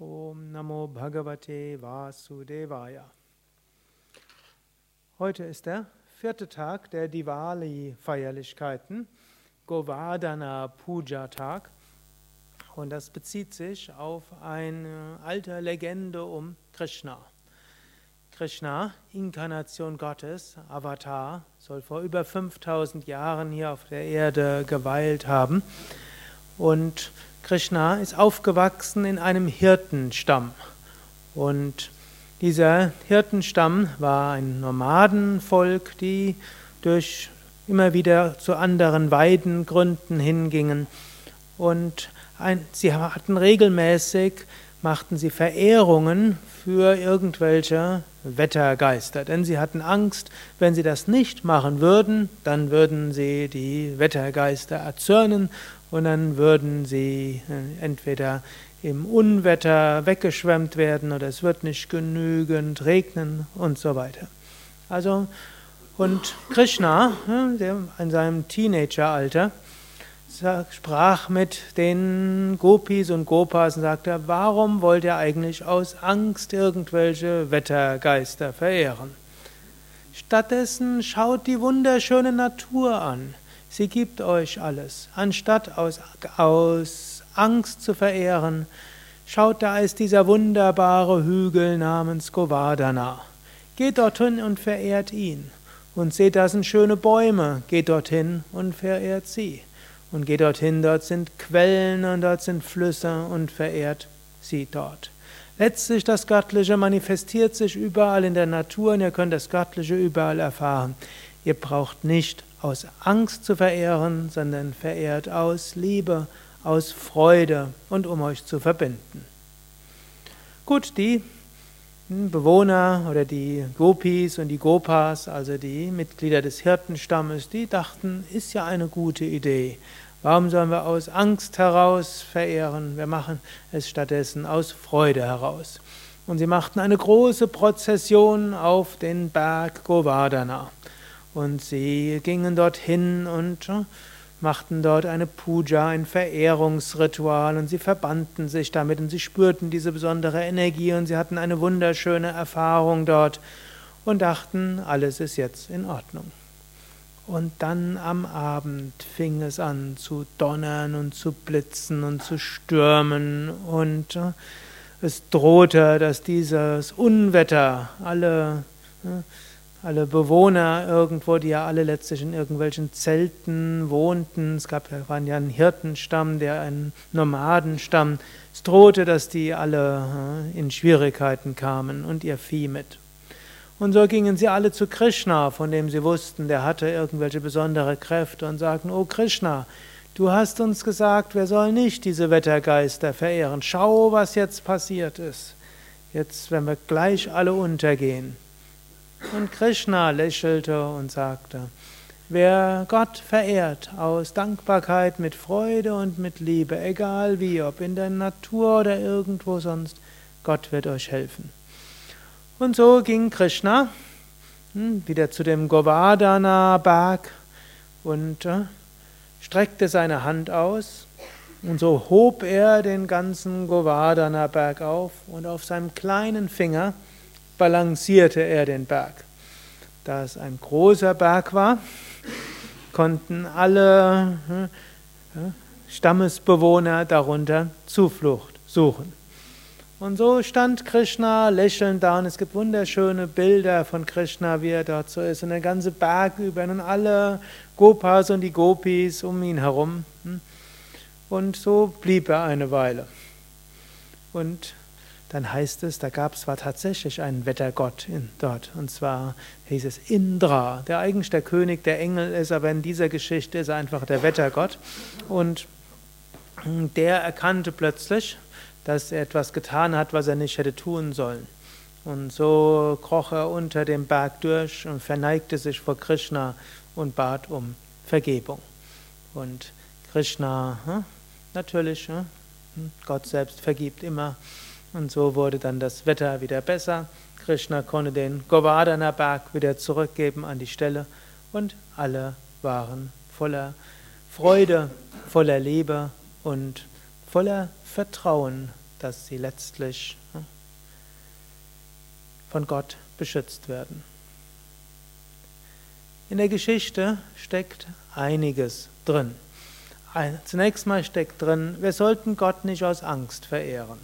Om Namo Bhagavate Vasudevaya. Heute ist der vierte Tag der Diwali-Feierlichkeiten, Govardhana Puja Tag. Und das bezieht sich auf eine alte Legende um Krishna. Krishna, Inkarnation Gottes, Avatar, soll vor über 5000 Jahren hier auf der Erde geweilt haben. Und Krishna ist aufgewachsen in einem Hirtenstamm. Und dieser Hirtenstamm war ein Nomadenvolk, die durch immer wieder zu anderen Weidengründen hingingen. Und ein, sie hatten regelmäßig, machten sie Verehrungen für irgendwelche Wettergeister. Denn sie hatten Angst, wenn sie das nicht machen würden, dann würden sie die Wettergeister erzürnen und dann würden sie äh, entweder im Unwetter weggeschwemmt werden oder es wird nicht genügend regnen und so weiter. Also, und Krishna, der in seinem Teenageralter, sprach mit den Gopis und Gopas und sagte, warum wollt ihr eigentlich aus Angst irgendwelche Wettergeister verehren? Stattdessen schaut die wunderschöne Natur an. Sie gibt euch alles. Anstatt aus, aus Angst zu verehren, schaut, da ist dieser wunderbare Hügel namens Govardhana. Geht dorthin und verehrt ihn. Und seht, da sind schöne Bäume. Geht dorthin und verehrt sie. Und geht dorthin, dort sind Quellen und dort sind Flüsse und verehrt sie dort. Letztlich das Göttliche manifestiert sich überall in der Natur und ihr könnt das Göttliche überall erfahren. Ihr braucht nicht aus Angst zu verehren, sondern verehrt aus Liebe, aus Freude und um euch zu verbinden. Gut, die Bewohner oder die Gopis und die Gopas, also die Mitglieder des Hirtenstammes, die dachten, ist ja eine gute Idee. Warum sollen wir aus Angst heraus verehren? Wir machen es stattdessen aus Freude heraus. Und sie machten eine große Prozession auf den Berg Govardhana. Und sie gingen dorthin und äh, machten dort eine Puja, ein Verehrungsritual und sie verbanden sich damit und sie spürten diese besondere Energie und sie hatten eine wunderschöne Erfahrung dort und dachten, alles ist jetzt in Ordnung. Und dann am Abend fing es an zu donnern und zu blitzen und zu stürmen und äh, es drohte, dass dieses Unwetter alle äh, alle Bewohner irgendwo, die ja alle letztlich in irgendwelchen Zelten wohnten. Es gab, waren ja ein Hirtenstamm, der ein Nomadenstamm. Es drohte, dass die alle äh, in Schwierigkeiten kamen und ihr Vieh mit. Und so gingen sie alle zu Krishna, von dem sie wussten, der hatte irgendwelche besondere Kräfte und sagten, oh Krishna, du hast uns gesagt, wir sollen nicht diese Wettergeister verehren. Schau, was jetzt passiert ist. Jetzt werden wir gleich alle untergehen. Und Krishna lächelte und sagte, wer Gott verehrt aus Dankbarkeit, mit Freude und mit Liebe, egal wie, ob in der Natur oder irgendwo sonst, Gott wird euch helfen. Und so ging Krishna hm, wieder zu dem Govardhana-Berg und äh, streckte seine Hand aus. Und so hob er den ganzen Govardhana-Berg auf und auf seinem kleinen Finger balancierte er den Berg. Da es ein großer Berg war, konnten alle hm, Stammesbewohner darunter Zuflucht suchen. Und so stand Krishna lächelnd da und es gibt wunderschöne Bilder von Krishna, wie er dort so ist und der ganze Berg über ihn und alle Gopas und die Gopis um ihn herum. Hm. Und so blieb er eine Weile. Und dann heißt es, da gab es zwar tatsächlich einen Wettergott in, dort, und zwar hieß es Indra, der eigentlich der König der Engel ist, aber in dieser Geschichte ist er einfach der Wettergott. Und der erkannte plötzlich, dass er etwas getan hat, was er nicht hätte tun sollen. Und so kroch er unter dem Berg durch und verneigte sich vor Krishna und bat um Vergebung. Und Krishna, hm, natürlich, hm, Gott selbst vergibt immer. Und so wurde dann das Wetter wieder besser. Krishna konnte den Govardhana Berg wieder zurückgeben an die Stelle und alle waren voller Freude, voller Liebe und voller Vertrauen dass sie letztlich von Gott beschützt werden. In der Geschichte steckt einiges drin. Zunächst mal steckt drin, wir sollten Gott nicht aus Angst verehren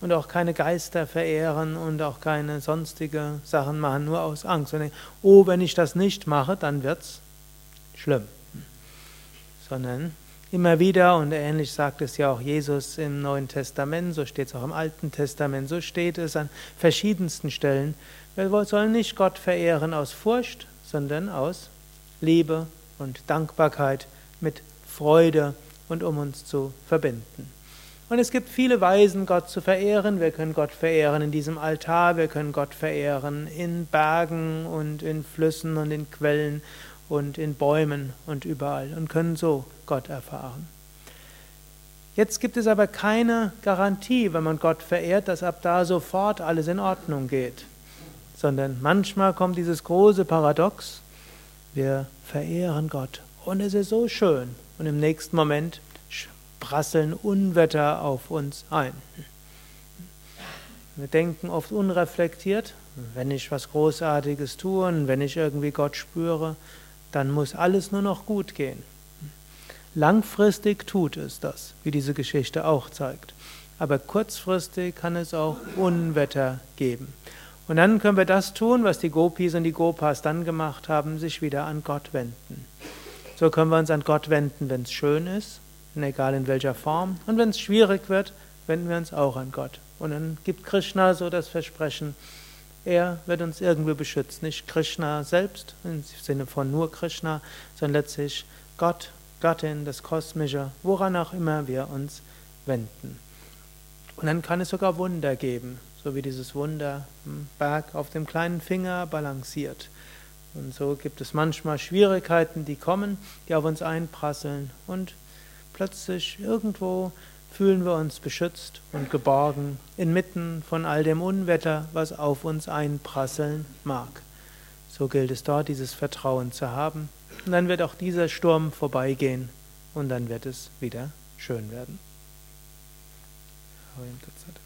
und auch keine Geister verehren und auch keine sonstige Sachen machen, nur aus Angst. Und denken, oh, wenn ich das nicht mache, dann wird's schlimm. Sondern immer wieder, und ähnlich sagt es ja auch Jesus im Neuen Testament, so steht es auch im Alten Testament, so steht es an verschiedensten Stellen, wir sollen nicht Gott verehren aus Furcht, sondern aus Liebe und Dankbarkeit mit Freude und um uns zu verbinden. Und es gibt viele Weisen, Gott zu verehren. Wir können Gott verehren in diesem Altar, wir können Gott verehren in Bergen und in Flüssen und in Quellen und in Bäumen und überall und können so Gott erfahren. Jetzt gibt es aber keine Garantie, wenn man Gott verehrt, dass ab da sofort alles in Ordnung geht, sondern manchmal kommt dieses große Paradox, wir verehren Gott. Und es ist so schön. Und im nächsten Moment prasseln Unwetter auf uns ein. Wir denken oft unreflektiert, wenn ich was Großartiges tue und wenn ich irgendwie Gott spüre, dann muss alles nur noch gut gehen. Langfristig tut es das, wie diese Geschichte auch zeigt. Aber kurzfristig kann es auch Unwetter geben. Und dann können wir das tun, was die Gopis und die Gopas dann gemacht haben, sich wieder an Gott wenden. So können wir uns an Gott wenden, wenn es schön ist, egal in welcher Form. Und wenn es schwierig wird, wenden wir uns auch an Gott. Und dann gibt Krishna so das Versprechen, er wird uns irgendwie beschützen. Nicht Krishna selbst, im Sinne von nur Krishna, sondern letztlich Gott, Gattin, das Kosmische, woran auch immer wir uns wenden. Und dann kann es sogar Wunder geben, so wie dieses Wunder Berg auf dem kleinen Finger balanciert. Und so gibt es manchmal Schwierigkeiten, die kommen, die auf uns einprasseln und plötzlich irgendwo fühlen wir uns beschützt und geborgen inmitten von all dem Unwetter, was auf uns einprasseln mag. So gilt es dort, dieses Vertrauen zu haben. Und dann wird auch dieser Sturm vorbeigehen und dann wird es wieder schön werden.